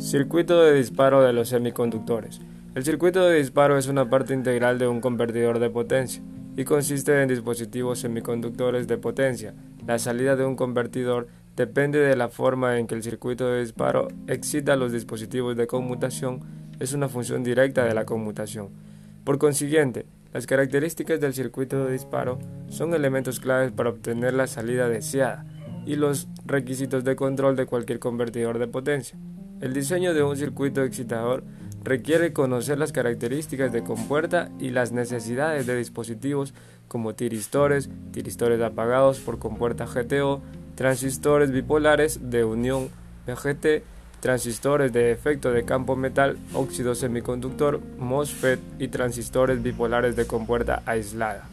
Circuito de disparo de los semiconductores. El circuito de disparo es una parte integral de un convertidor de potencia y consiste en dispositivos semiconductores de potencia. La salida de un convertidor depende de la forma en que el circuito de disparo excita los dispositivos de conmutación, es una función directa de la conmutación. Por consiguiente, las características del circuito de disparo son elementos claves para obtener la salida deseada y los requisitos de control de cualquier convertidor de potencia. El diseño de un circuito excitador requiere conocer las características de compuerta y las necesidades de dispositivos como tiristores, tiristores apagados por compuerta GTO, transistores bipolares de unión BGT, transistores de efecto de campo metal, óxido semiconductor, MOSFET y transistores bipolares de compuerta aislada.